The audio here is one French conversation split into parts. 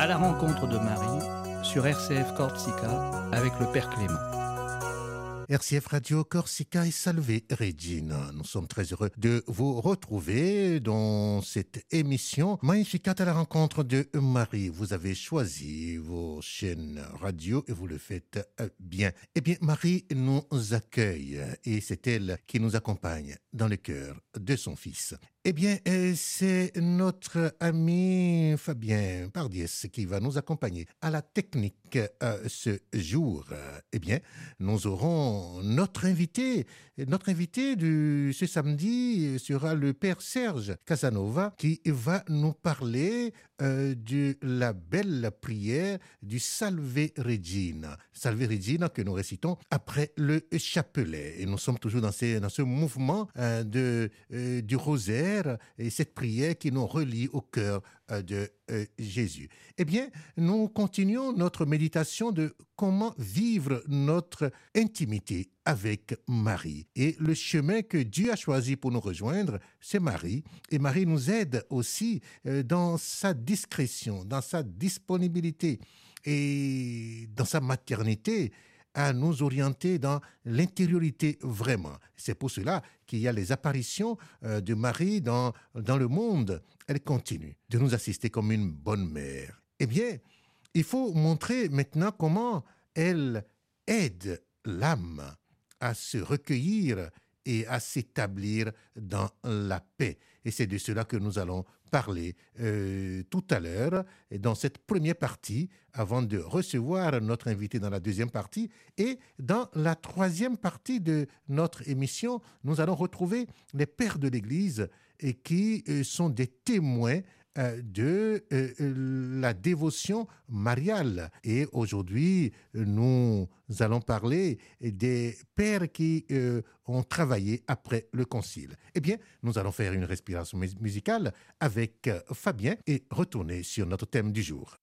À la rencontre de Marie sur RCF Corsica avec le Père Clément. RCF Radio Corsica et Salve Regina. Nous sommes très heureux de vous retrouver dans cette émission magnifique à la rencontre de Marie. Vous avez choisi vos chaînes radio et vous le faites bien. Eh bien, Marie nous accueille et c'est elle qui nous accompagne dans le cœur de son fils. Eh bien, euh, c'est notre ami Fabien Pardies qui va nous accompagner à la technique euh, ce jour. Eh bien, nous aurons notre invité. Notre invité de ce samedi sera le père Serge Casanova qui va nous parler euh, de la belle prière du Salve Regina. Salve Regina que nous récitons après le chapelet. Et nous sommes toujours dans, dans ce mouvement de, du rosaire et cette prière qui nous relie au cœur euh, de euh, Jésus. Eh bien, nous continuons notre méditation de comment vivre notre intimité avec Marie. Et le chemin que Dieu a choisi pour nous rejoindre, c'est Marie. Et Marie nous aide aussi euh, dans sa discrétion, dans sa disponibilité et dans sa maternité à nous orienter dans l'intériorité vraiment. C'est pour cela qu'il y a les apparitions euh, de Marie dans, dans le monde. Elle continue de nous assister comme une bonne mère. Eh bien, il faut montrer maintenant comment elle aide l'âme à se recueillir et à s'établir dans la paix. Et c'est de cela que nous allons parler euh, tout à l'heure, dans cette première partie, avant de recevoir notre invité dans la deuxième partie. Et dans la troisième partie de notre émission, nous allons retrouver les pères de l'Église et qui euh, sont des témoins de euh, la dévotion mariale. Et aujourd'hui, nous allons parler des pères qui euh, ont travaillé après le concile. Eh bien, nous allons faire une respiration musicale avec Fabien et retourner sur notre thème du jour.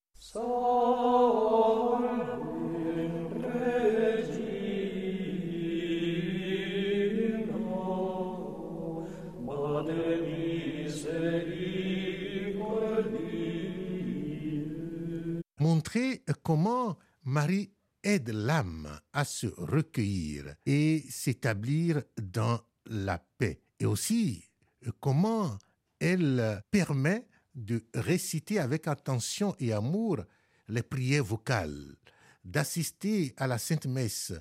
Comment Marie aide l'âme à se recueillir et s'établir dans la paix. Et aussi comment elle permet de réciter avec attention et amour les prières vocales, d'assister à la Sainte Messe,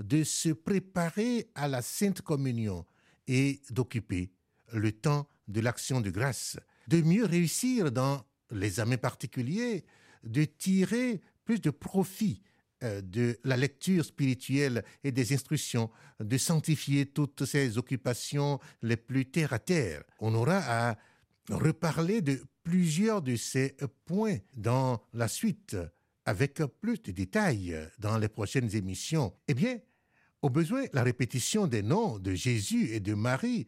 de se préparer à la Sainte Communion et d'occuper le temps de l'action de grâce, de mieux réussir dans les examens particuliers, de tirer plus de profit euh, de la lecture spirituelle et des instructions, de sanctifier toutes ces occupations les plus terre à terre. On aura à reparler de plusieurs de ces points dans la suite, avec plus de détails dans les prochaines émissions. Eh bien, au besoin, la répétition des noms de Jésus et de Marie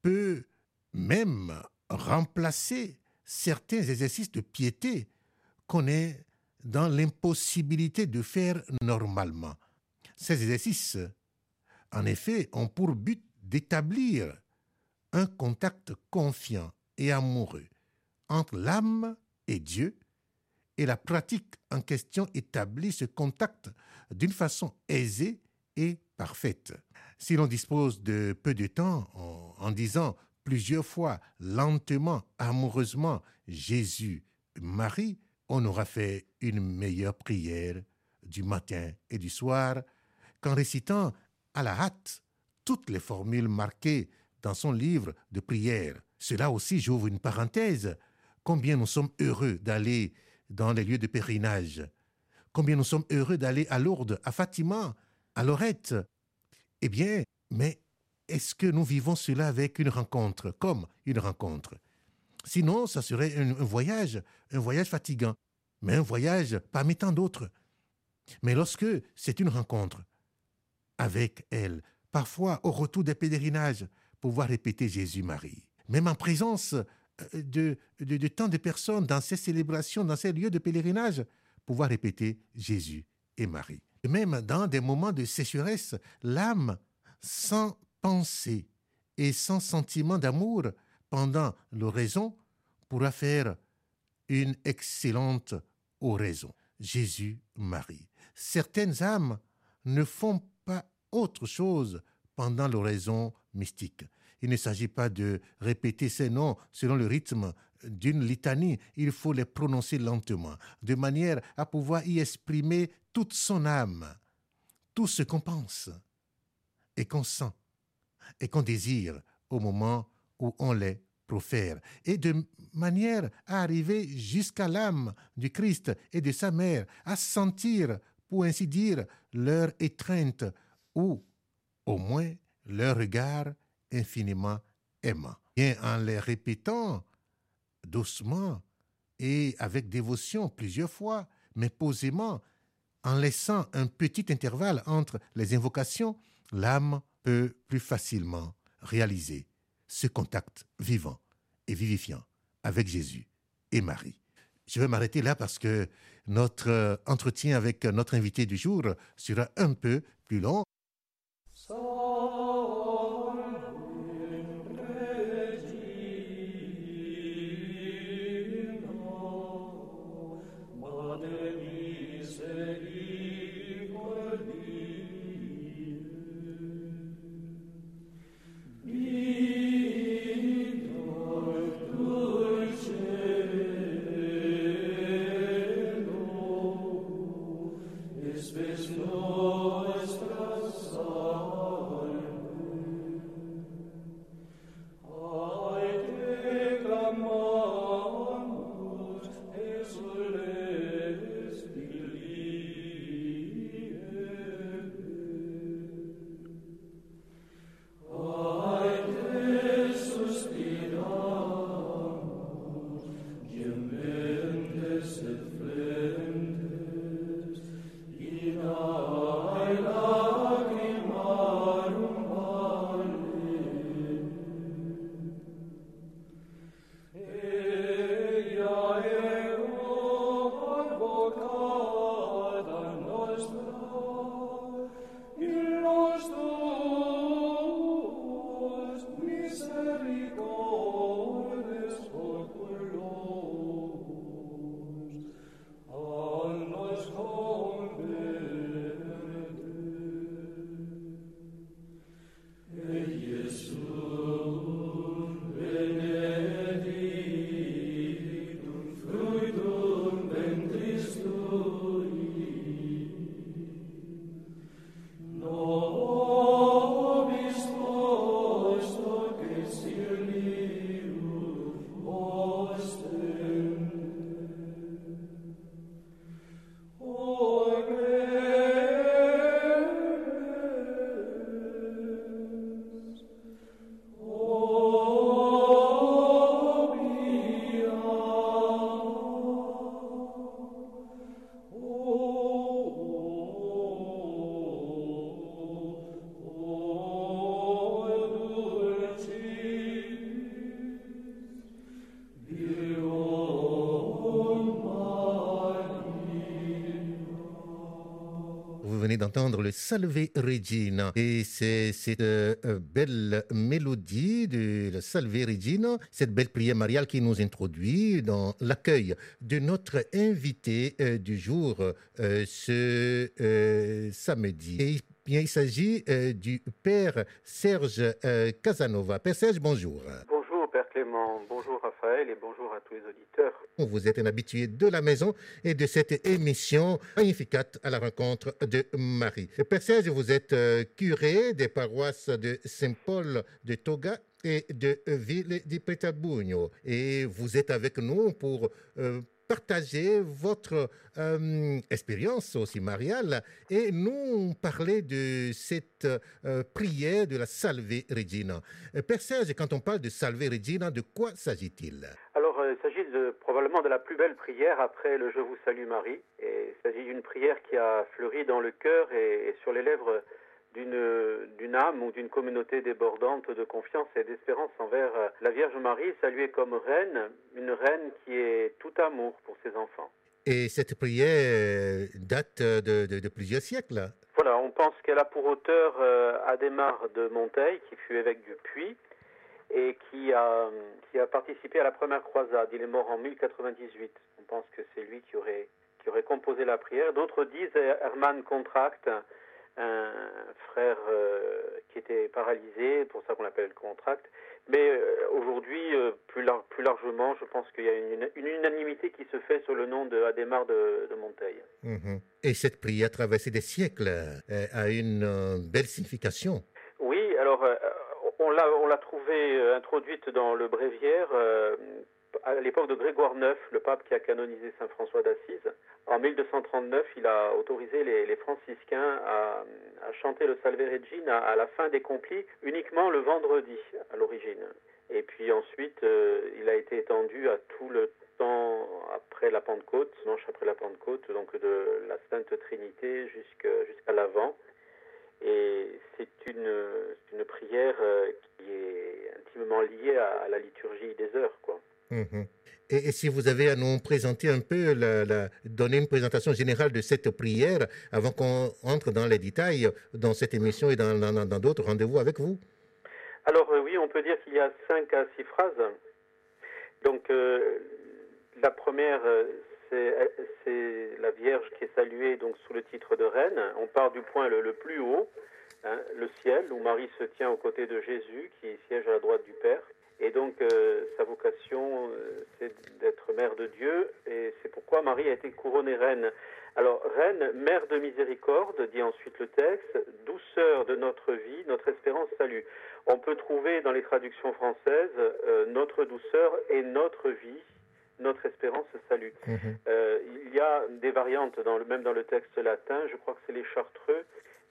peut même remplacer certains exercices de piété qu'on est dans l'impossibilité de faire normalement. Ces exercices, en effet, ont pour but d'établir un contact confiant et amoureux entre l'âme et Dieu, et la pratique en question établit ce contact d'une façon aisée et parfaite. Si l'on dispose de peu de temps en, en disant plusieurs fois lentement, amoureusement Jésus, Marie, on aura fait une meilleure prière du matin et du soir qu'en récitant à la hâte toutes les formules marquées dans son livre de prière. Cela aussi, j'ouvre une parenthèse. Combien nous sommes heureux d'aller dans les lieux de pèlerinage. Combien nous sommes heureux d'aller à Lourdes, à Fatima, à Lorette. Eh bien, mais est-ce que nous vivons cela avec une rencontre, comme une rencontre? Sinon, ça serait un, voyage, un voyage fatigant, mais un voyage parmi tant d'autres. Mais lorsque c'est une rencontre avec elle, parfois au retour des pèlerinages, pouvoir répéter Jésus-Marie, même en présence euh, de, de, tant de personnes dans ces célébrations, dans ces lieux de pèlerinage, pouvoir répéter Jésus et Marie. même dans des moments de sécheresse, l'âme, sans pensée et sans sentiment d'amour, pendant l'oraison pourra faire une excellente oraisons. Jésus, Marie. Certaines âmes ne font pas autre chose pendant l'oraison mystique. Il ne s'agit pas de répéter ces noms selon le rythme d'une litanie, il faut les prononcer lentement, de manière à pouvoir y exprimer toute son âme, tout ce qu'on pense et qu'on sent et qu'on désire au moment où on les profère, et de manière à arriver jusqu'à l'âme du Christ et de sa mère, à sentir, pour ainsi dire, leur étreinte ou au moins leur regard infiniment aimant. Bien en les répétant doucement et avec dévotion plusieurs fois, mais posément, en laissant un petit intervalle entre les invocations, l'âme peut plus facilement réaliser ce contact vivant et vivifiant avec Jésus et Marie. Je vais m'arrêter là parce que notre entretien avec notre invité du jour sera un peu plus long. D'entendre le Salve Regina. Et c'est cette euh, belle mélodie la Salve Regina, cette belle prière mariale qui nous introduit dans l'accueil de notre invité euh, du jour euh, ce samedi. Et bien, il s'agit du Père Serge Casanova. Père Serge, bonjour. Bonjour Raphaël et bonjour à tous les auditeurs. Vous êtes un habitué de la maison et de cette émission magnificate à la rencontre de Marie. Père Serge, vous êtes euh, curé des paroisses de Saint-Paul de Toga et de Ville di Petabugno. Et vous êtes avec nous pour euh, partager votre euh, expérience aussi mariale et nous parler de cette euh, prière de la Salve Regina. Euh, Père Serge, quand on parle de Salve Regina, de quoi s'agit-il? Alors, il s'agit probablement de la plus belle prière après le Je vous salue Marie. Et il s'agit d'une prière qui a fleuri dans le cœur et sur les lèvres d'une âme ou d'une communauté débordante de confiance et d'espérance envers euh, la Vierge Marie, saluée comme reine, une reine qui est tout amour pour ses enfants. Et cette prière euh, date de, plusieurs siècles. Voilà, on pense qu'elle a pour auteur euh, Adhémar de Monteil, qui fut évêque du Puy et qui a, qui a participé à la première croisade. Il est mort en 1098. On pense que c'est lui qui aurait qui aurait composé la prière. D'autres disent Hermann Contract, un frère euh, qui était paralysé, pour ça qu'on l'appelle Contract. Mais euh, aujourd'hui, euh, plus, plus, largement, je pense qu'il y a une, unanimité qui se fait sur le nom de Adhémar de, de Monteil. Mhm. Et cette prière traversée des siècles a une belle signification. Oui, alors on l'a trouvée introduite dans le bréviaire à l'époque de Grégoire IX, le pape qui a canonisé Saint François d'Assise, en 1239, il a autorisé les, franciscains à, chanter le Salve Regina à, la fin des complis uniquement le vendredi à l'origine. Et puis ensuite, euh, il a été étendu à tout le temps après la Pentecôte, dimanche après la Pentecôte, donc de la Sainte Trinité jusqu'à l'Avent. Et c'est une, prière euh, qui est intimement liée à, la liturgie des heures, quoi. Mhm. Et, si vous avez à nous présenter un peu, la, donner une présentation générale de cette prière avant qu'on entre dans les détails dans cette émission et dans d'autres rendez-vous avec vous? Alors euh, oui, on peut dire qu'il y a cinq à six phrases. Donc euh, la première, euh, c'est la Vierge qui est saluée donc sous le titre de reine. On part du point le, plus haut, hein, le ciel, où Marie se tient aux côtés de Jésus qui siège à la droite du Père. Et donc, euh, sa vocation, euh, c'est d'être mère de Dieu, et c'est pourquoi Marie a été couronnée reine. Alors, reine, mère de miséricorde, dit ensuite le texte, douceur de notre vie, notre espérance, salut. On peut trouver dans les traductions françaises euh, notre douceur et notre vie, notre espérance, salut. Mhm. il y a des variantes, dans le, même dans le texte latin, je crois que c'est les chartreux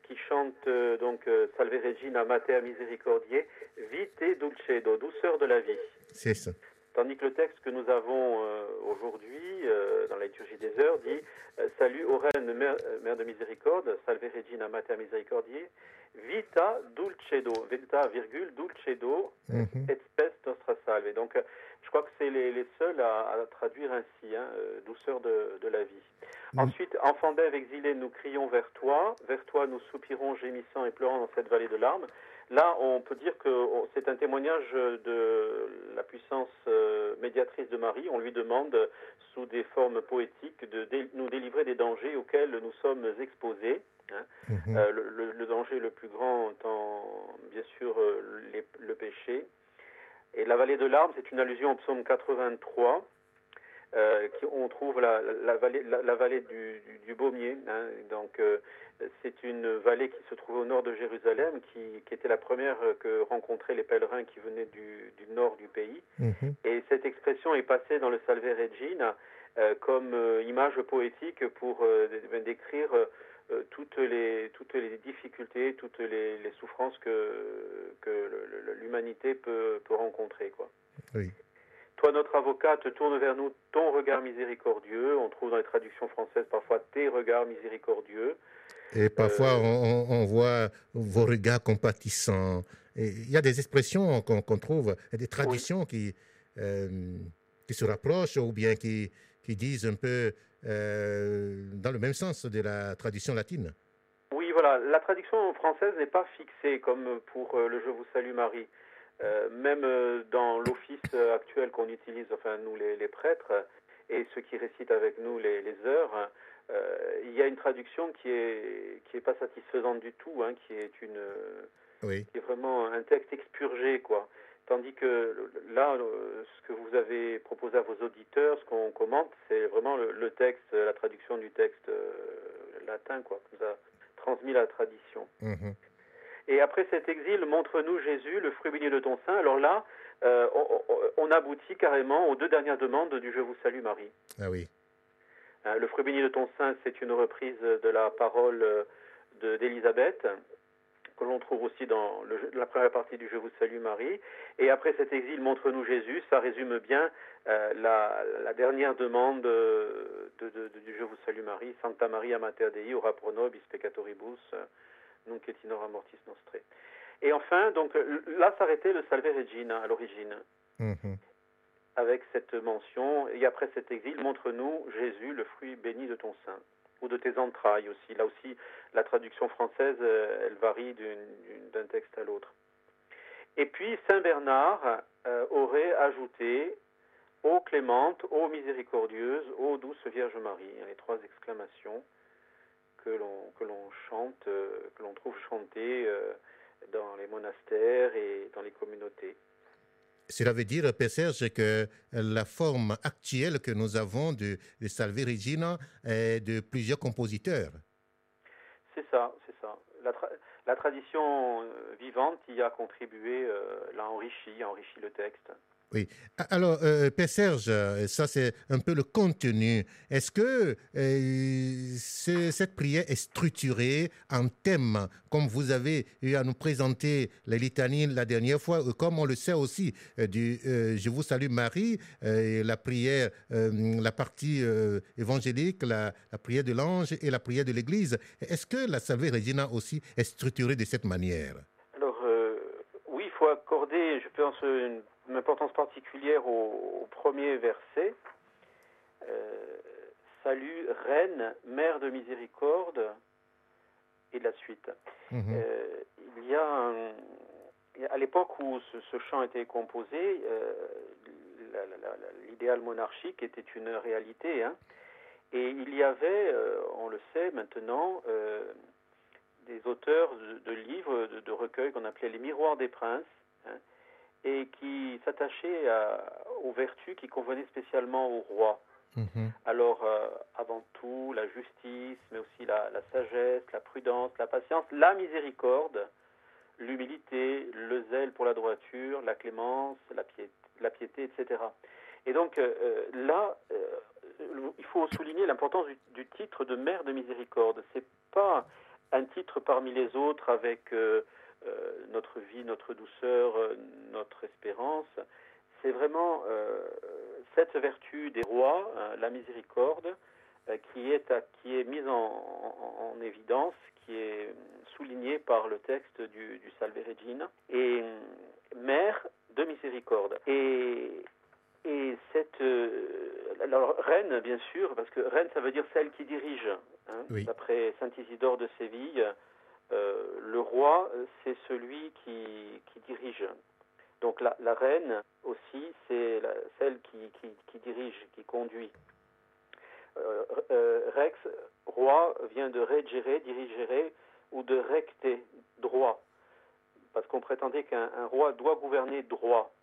qui chante euh, donc euh, Salve Regina Mater Misericordiae, Vite Dulcedo, douceur de la vie. C'est ça. Tandis que le texte que nous avons euh, aujourd'hui dans la liturgie des heures dit Salut ô reine, mère, de miséricorde, Salve Regina Mater Misericordiae, Vita Dulcedo, Vita virgule Dulcedo, mm et spes nostra salve. Donc je crois que c'est les, seuls à, traduire ainsi, hein, douceur de, de la vie. Ensuite, enfant d'Ève exilé, nous crions vers toi. Vers toi, nous soupirons, gémissant et pleurant dans cette vallée de larmes. Là, on peut dire que c'est un témoignage de la puissance euh, médiatrice de Marie. On lui demande, sous des formes poétiques, de nous délivrer des dangers auxquels nous sommes exposés. Hein. Mhm. Euh, le, danger le plus grand étant, bien sûr, euh, le péché. Et la vallée de larmes, c'est une allusion au psaume 83. Euh, on trouve la, vallée, la, vallée du, du, Baumier. Hein. donc, euh, c'est une vallée qui se trouve au nord de Jérusalem, qui, était la première que rencontraient les pèlerins qui venaient du, nord du pays. Mhm. Et cette expression est passée dans le Salve Regina euh, comme image poétique pour décrire toutes les toutes les difficultés, toutes les, souffrances que que l'humanité peut, peut rencontrer, quoi. Oui. Toi, notre avocate, tourne vers nous ton regard miséricordieux. On trouve dans les traductions françaises parfois tes regards miséricordieux. Et parfois, euh, on, voit vos regards compatissants. il y a des expressions qu'on trouve, des traditions qui, euh, qui se rapprochent ou bien qui, qui disent un peu euh, dans le même sens de la tradition latine. Oui, voilà. La traduction française n'est pas fixée comme pour le Je vous salue Marie. Euh, même euh, dans l'office euh, actuel qu'on utilise, enfin nous les, prêtres et ceux qui récitent avec nous les, heures, il y a une traduction qui est qui est pas satisfaisante du tout, hein, qui est une qui est vraiment un texte expurgé quoi. Tandis que là, ce que vous avez proposé à vos auditeurs, ce qu'on commente, c'est vraiment le, texte, la traduction du texte latin, quoi, que nous a transmis la tradition. Mm-hmm. Et après cet exil, montre-nous Jésus, le fruit béni de ton sein. Alors là, euh, on, aboutit carrément aux deux dernières demandes du Je vous salue Marie. Ah oui. Euh, le fruit béni de ton sein, c'est une reprise de la parole euh, d'Élisabeth, que l'on trouve aussi dans la première partie du Je vous salue Marie. Et après cet exil, montre-nous Jésus, ça résume bien la, dernière demande du Je vous salue Marie, Santa Maria Mater Dei, ora pro nobis peccatoribus, nunc et in mortis nostre. Et enfin, donc là s'arrêtait le Salve Regina à l'origine, mhm. avec cette mention, et après cet exil, montre-nous Jésus, le fruit béni de ton sein, ou de tes entrailles aussi. Là aussi, la traduction française, euh, elle varie d'un texte à l'autre. Et puis, Saint Bernard euh, aurait ajouté Ô clémente, ô miséricordieuse, ô douce Vierge Marie, les trois exclamations que l'on chante, euh, que l'on trouve chantées dans les monastères et dans les communautés. Cela veut dire, Serge, que la forme actuelle que nous avons de, de Salve Regina est de plusieurs compositeurs. C'est ça, c'est ça. La, tra- la tradition euh, vivante y a contribué, euh, l'a enrichi, enrichi le texte. Alors, euh, Père Serge, euh, ça c'est un peu le contenu. Est-ce que euh, ce- cette prière est structurée en thème, comme vous avez eu à nous présenter les litanies la dernière fois, euh, comme on le sait aussi euh, du euh, Je vous salue Marie, euh, la prière, euh, la partie euh, évangélique, la, la prière de l'ange et la prière de l'Église. Est-ce que la Salve Regina aussi est structurée de cette manière Alors, euh, oui, il faut je pense, une, une importance particulière au, au premier verset. Euh, Salut, Reine, Mère de miséricorde, et de la suite. Mhm. Euh, il y a, un- à l'époque où ce, ce chant été composé, euh, l'idéal monarchique était une réalité, hein. et il y avait, euh, on le sait maintenant, des auteurs de, de livres, de, de recueils qu'on appelait les miroirs des princes, hein, et qui s'attachaient à- aux vertus qui convenaient spécialement au roi. Mhm. Alors, euh, avant tout, la justice, mais aussi la, la sagesse, la prudence, la patience, la miséricorde, l'humilité, le zèle pour la droiture, la clémence, la piété, la piété etc. Et donc, euh, euh, là, euh, il faut souligner l'importance du, du titre de mère de miséricorde. C'est pas un titre parmi les autres avec euh, notre vie, notre douceur, euh, notre espérance. C'est vraiment euh, cette vertu des rois, euh, la miséricorde, qui est, à- qui est mise en, en- en évidence, qui est soulignée par le texte du, du Salve Regina, et mère de miséricorde. Et, et cette euh, alors, reine, bien sûr, parce que reine, ça veut dire celle qui dirige. hein. Oui. D'après Saint Isidore de Séville, euh, le roi, euh, c'est celui qui, dirige. Donc la, reine aussi, c'est celle qui, dirige, qui conduit. Euh, rex, roi, vient de regere, dirigere, ou de recte, droit. Parce qu'on prétendait qu'un un roi doit gouverner droit.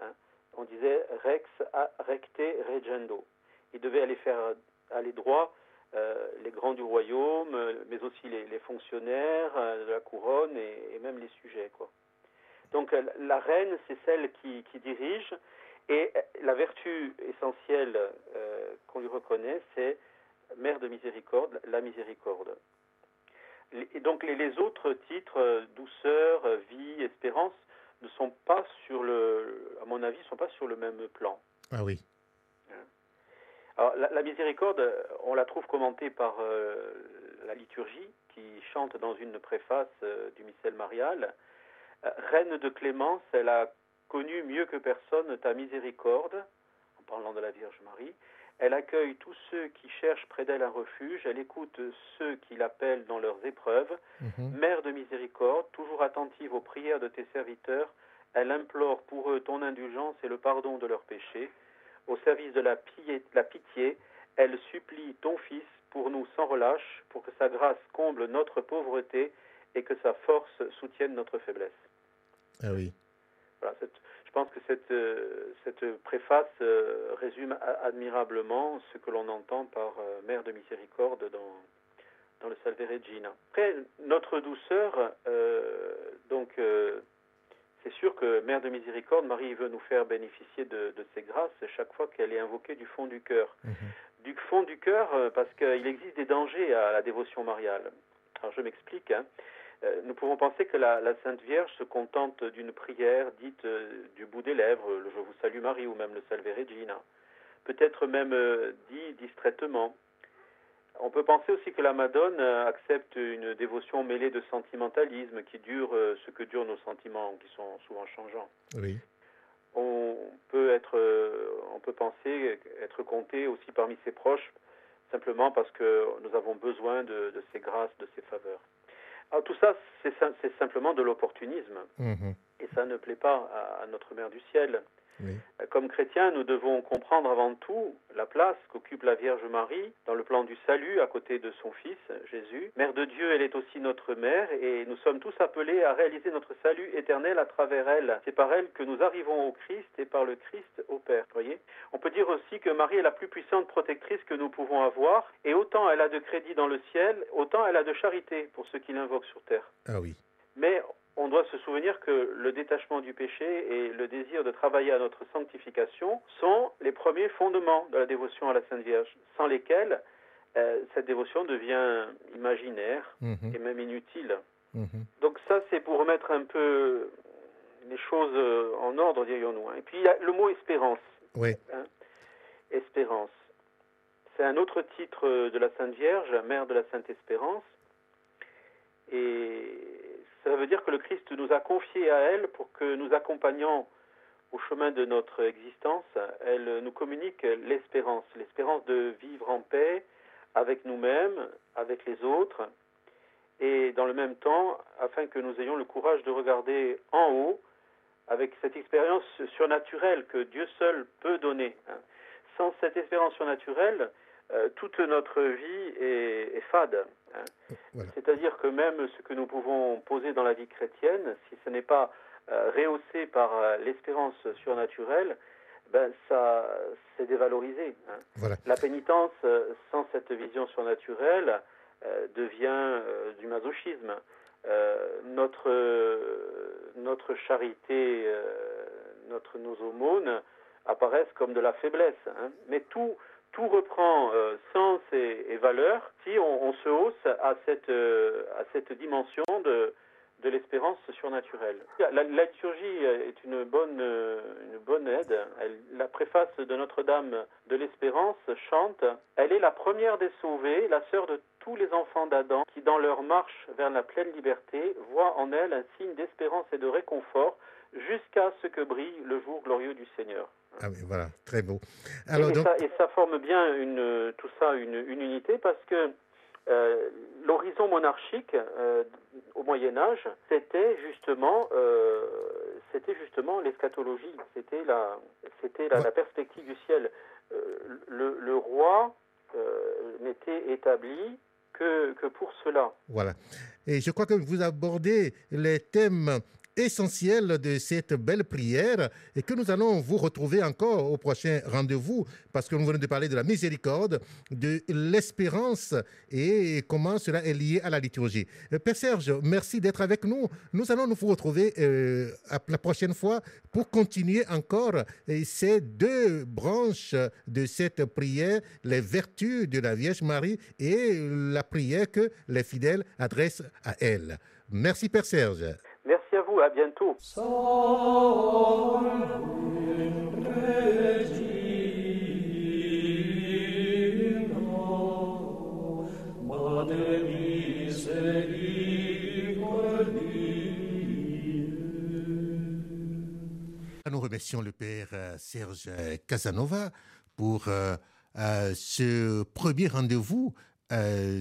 Hein. On disait rex a recte regendo. Il devait aller faire aller droit euh, les grands du royaume, mais aussi les, fonctionnaires euh, de la couronne et, même les sujets. Donc euh, la reine, c'est celle qui, dirige, et la vertu essentielle qu'on lui reconnaît, c'est mère de miséricorde, la miséricorde. Et donc les, autres titres, douceur, vie, espérance, ne sont pas sur le, à mon avis, sont pas sur le même plan. Ah oui. Alors, la, la miséricorde, on la trouve commentée par euh, la liturgie, qui chante dans une préface euh, du missel marial. Euh, Reine de clémence, elle a connu mieux que personne ta miséricorde, en parlant de la Vierge Marie. Elle accueille tous ceux qui cherchent près d'elle un refuge, elle écoute ceux qui l'appellent dans leurs épreuves. Mhm. Mère de miséricorde, toujours attentive aux prières de tes serviteurs, elle implore pour eux ton indulgence et le pardon de leurs péchés. Au service de la, pi- la pitié, elle supplie ton Fils pour nous sans relâche, pour que sa grâce comble notre pauvreté et que sa force soutienne notre faiblesse. Ah oui. Voilà, je pense que cette, euh, cette préface euh, résume admirablement ce que l'on entend par euh, Mère de miséricorde dans, dans le Salve Regina. Après, notre douceur, euh, donc, euh, c'est sûr que Mère de miséricorde, Marie veut nous faire bénéficier de, de ses grâces chaque fois qu'elle est invoquée du fond du cœur. Mhm. Du fond du cœur, euh, parce qu'il existe des dangers à la dévotion mariale. Alors je m'explique. hein. Euh, nous pouvons penser que la, la Sainte Vierge se contente d'une prière dite euh, du bout des lèvres, le Je vous salue Marie ou même le Salve Regina. Peut-être même dit distraitement. On peut penser aussi que la Madone euh, accepte une dévotion mêlée de sentimentalisme qui dure euh, ce que durent nos sentiments, qui sont souvent changeants Oui. on peut être, euh, on peut penser être compté aussi parmi ses proches, simplement parce que nous avons besoin de, de ses grâces, de ses faveurs. Alors tout ça, c'est sim- c'est simplement de l'opportunisme, Mhm. et ça ne plaît pas à, à notre Mère du ciel. Comme chrétiens, nous devons comprendre avant tout la place qu'occupe la Vierge Marie dans le plan du salut à côté de son Fils, Jésus. Mère de Dieu, elle est aussi notre mère et nous sommes tous appelés à réaliser notre salut éternel à travers elle. C'est par elle que nous arrivons au Christ et par le Christ au Père. Voyez? On peut dire aussi que Marie est la plus puissante protectrice que nous pouvons avoir et autant elle a de crédit dans le ciel, autant elle a de charité pour ceux qui l'invoquent sur terre. Ah oui. Mais on doit se souvenir que le détachement du péché et le désir de travailler à notre sanctification sont les premiers fondements de la dévotion à la Sainte Vierge, sans lesquels euh, cette dévotion devient imaginaire Mhm. et même inutile. Mhm. Donc ça, c'est pour remettre un peu les choses euh, en ordre, dirions-nous. hein. Et puis il y a le mot espérance. Oui. Espérance. C'est un autre titre euh, de la Sainte Vierge, Mère de la Sainte Espérance. Et ça veut dire que le Christ nous a confié à elle pour que nous accompagnions au chemin de notre existence. Elle nous communique l'espérance, l'espérance de vivre en paix avec nous-mêmes, avec les autres, et dans le même temps, afin que nous ayons le courage de regarder en haut avec cette expérience surnaturelle que Dieu seul peut donner. Sans cette expérience surnaturelle, euh, toute notre vie est fade. Hein. Voilà. C'est-à-dire que même ce que nous pouvons poser dans la vie chrétienne, si ce n'est pas euh, rehaussé par euh, l'espérance surnaturelle, ben ça c'est dévalorisé. hein. Voilà. La pénitence euh, sans cette vision surnaturelle euh, devient euh, du masochisme. Euh, notre euh, notre charité, euh, notre nos aumônes apparaissent comme de la faiblesse. hein. Mais tout tout reprend euh, sens et, valeur si on, se hausse à cette euh, à cette dimension de de l'espérance surnaturelle. La, liturgie est une bonne, euh, une bonne aide. La préface de Notre-Dame de l'Espérance chante Elle est la première des sauvées, la sœur de tous les enfants d'Adam, qui dans leur marche vers la pleine liberté voient en elle un signe d'espérance et de réconfort jusqu'à ce que brille le jour glorieux du Seigneur. Ah oui, voilà. Très beau. Et- Alors, et, donc, ça, et ça forme bien une, tout ça une, une unité parce que euh, l'horizon monarchique euh, au Moyen Âge, c'était justement, euh, c'était justement l'eschatologie, c'était la, c'était la, Ouais. la perspective du ciel. Euh, le, le roi n'était établi que, que pour cela. Voilà. Et je crois que vous abordez les thèmes essentiels de cette belle prière et que nous allons vous retrouver encore au prochain rendez-vous parce que nous venons de parler de la miséricorde, de l'espérance et comment cela est lié à la liturgie. Euh, Père Serge, merci d'être avec nous. Nous allons nous retrouver euh, la prochaine fois pour continuer encore euh, ces deux branches de cette prière, les vertus de la Vierge Marie et la prière que les fidèles adressent à elle. Merci Père Serge. À bientôt. Nous remercions le Père euh, Serge Casanova pour euh, euh, ce premier rendez-vous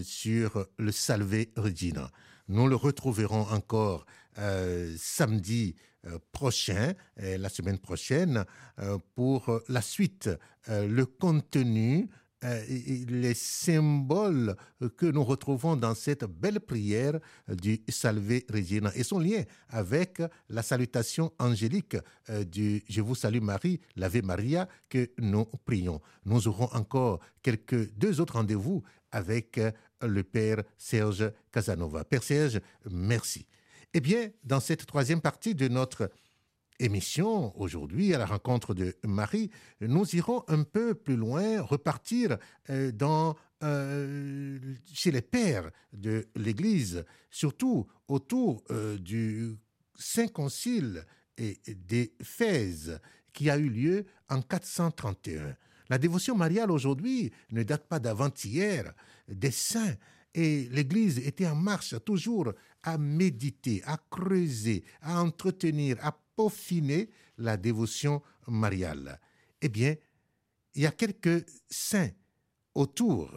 sur le Salve Regina. Nous le retrouverons encore euh, samedi euh, prochain, euh, la semaine prochaine, pour la suite, le contenu, les symboles que nous retrouvons dans cette belle prière du Salve Regina et son lien avec la salutation angélique du Je vous salue Marie, l'Ave Maria que nous prions. Nous aurons encore quelques deux autres rendez-vous avec le Père Serge Casanova. Père Serge, merci. Eh bien, dans cette troisième partie de notre émission, aujourd'hui, à la rencontre de Marie, nous irons un peu plus loin, repartir euh, dans, euh, chez les pères de l'Église, surtout autour euh, du Saint Concile et d'Éphèse qui a eu lieu en 431. La dévotion mariale aujourd'hui ne date pas d'avant-hier, des saints, et l'Église était en marche toujours à méditer, à creuser, à entretenir, à peaufiner la dévotion mariale. Eh bien, il y a quelques saints autour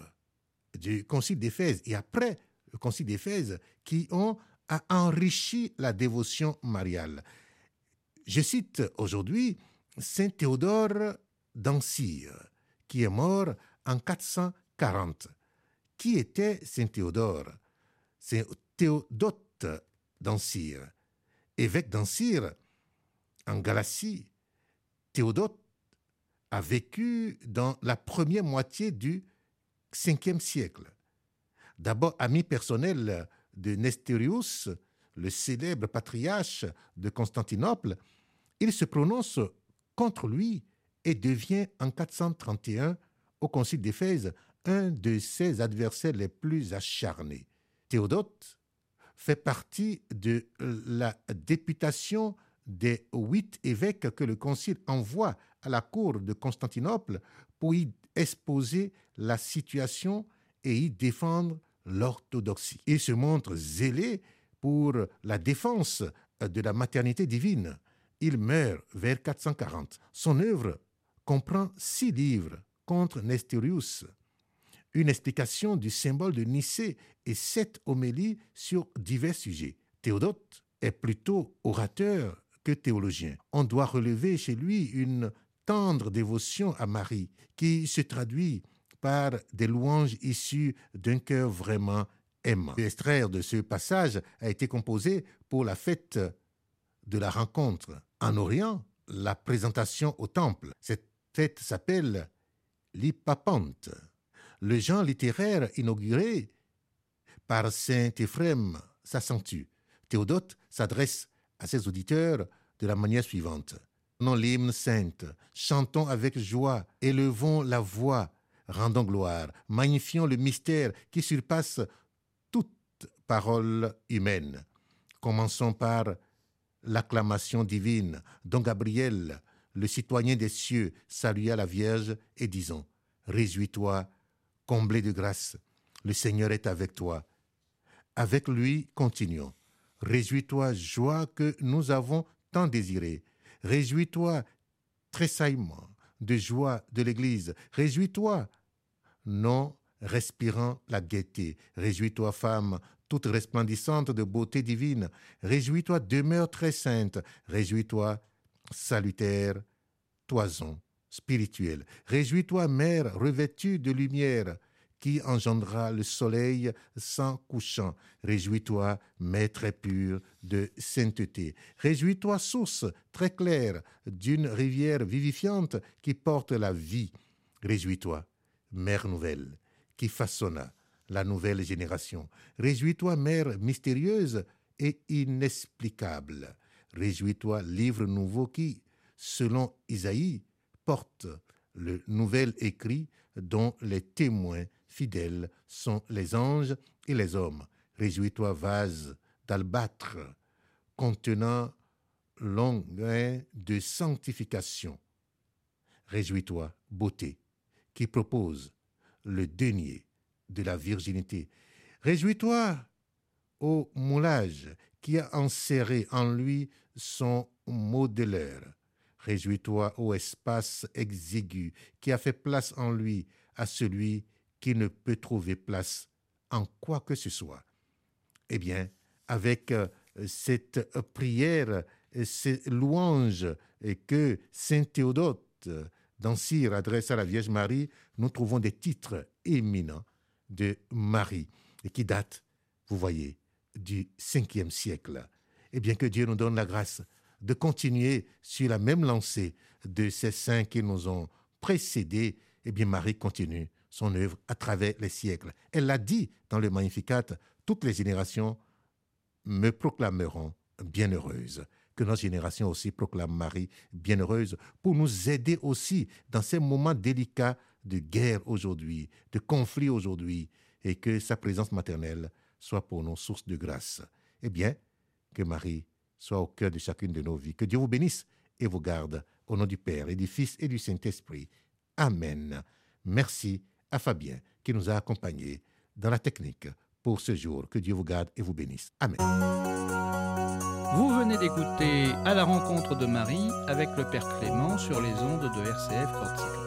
du Concile d'Éphèse et après le Concile d'Éphèse qui ont enrichi la dévotion mariale. Je cite aujourd'hui Saint Théodore d'Ancire, qui est mort en 440. Qui était Saint Théodore? C'est Théodote d'Ancire, évêque d'Ancire en Galatie. Théodote a vécu dans la première moitié du 5e siècle. D'abord ami personnel de Nestérius, le célèbre patriarche de Constantinople, il se prononce contre lui et devient en 431 au concile d'Éphèse un de ses adversaires les plus acharnés. Théodote fait partie de la députation des huit évêques que le concile envoie à la cour de Constantinople pour y exposer la situation et y défendre l'orthodoxie. Il se montre zélé pour la défense de la maternité divine. Il meurt vers 440. Son œuvre comprend six livres contre Nestérius, une explication du symbole de Nicée et sept homélies sur divers sujets. Théodote est plutôt orateur que théologien. On doit relever chez lui une tendre dévotion à Marie qui se traduit par des louanges issues d'un cœur vraiment aimant. L'extrait de ce passage a été composé pour la fête de la rencontre. En Orient, la présentation au temple. Cette fête s'appelle l'Hippapante. Le genre littéraire inauguré par saint Éphrem s'accentue. Théodote s'adresse à ses auditeurs de la manière suivante. Non l'hymne sainte, chantons avec joie, élevons la voix, rendons gloire, magnifions le mystère qui surpasse toute parole humaine. Commençons par l'acclamation divine dont Gabriel, le citoyen des cieux, salua la Vierge et disons Réjouis-toi, comblé de grâce, le Seigneur est avec toi. Avec lui, continuons. Réjouis-toi, joie que nous avons tant désirée. Réjouis-toi, tressaillement de joie de l'Église. Réjouis-toi, non respirant la gaieté. Réjouis-toi, femme, toute resplendissante de beauté divine. Réjouis-toi, demeure très sainte. Réjouis-toi, salutaire, toison Réjouis-toi, mère revêtue de lumière qui engendra le soleil sans couchant. Réjouis-toi, maître pur de sainteté. Réjouis-toi, source très claire d'une rivière vivifiante qui porte la vie. Réjouis-toi, mère nouvelle, qui façonna la nouvelle génération. Réjouis-toi, mère mystérieuse et inexplicable. Réjouis-toi, livre nouveau qui, selon Isaïe, porte le nouvel écrit dont les témoins fidèles sont les anges et les hommes. Réjouis-toi, vase d'albâtre contenant l'ongin de sanctification. Réjouis-toi, beauté, qui propose le denier de la virginité. Réjouis-toi, ô moulage, qui a enserré en lui son modeleur. Réjouis-toi, ô espace exigu, qui a fait place en lui à celui qui ne peut trouver place en quoi que ce soit. Eh bien, avec euh, cette prière, ces louanges que Saint Théodote d'Ancire adresse à la Vierge Marie, nous trouvons des titres éminents de Marie et qui datent, vous voyez, du 5e siècle. Eh bien, que Dieu nous donne la grâce de continuer sur la même lancée de ces saints qui nous ont précédés. Eh bien, Marie continue son œuvre à travers les siècles. Elle l'a dit dans le Magnificat, toutes les générations me proclameront bienheureuse. Que notre génération aussi proclame Marie bienheureuse pour nous aider aussi dans ces moments délicats de guerre aujourd'hui, de conflit aujourd'hui, et que sa présence maternelle soit pour nous source de grâce. Eh bien, que Marie soit au cœur de chacune de nos vies. Que Dieu vous bénisse et vous garde au nom du Père et du Fils et du Saint-Esprit. Amen. Merci à Fabien qui nous a accompagnés dans la technique pour ce jour. Que Dieu vous garde et vous bénisse. Amen. Vous venez d'écouter À la rencontre de Marie avec le Père Clément sur les ondes de RCF.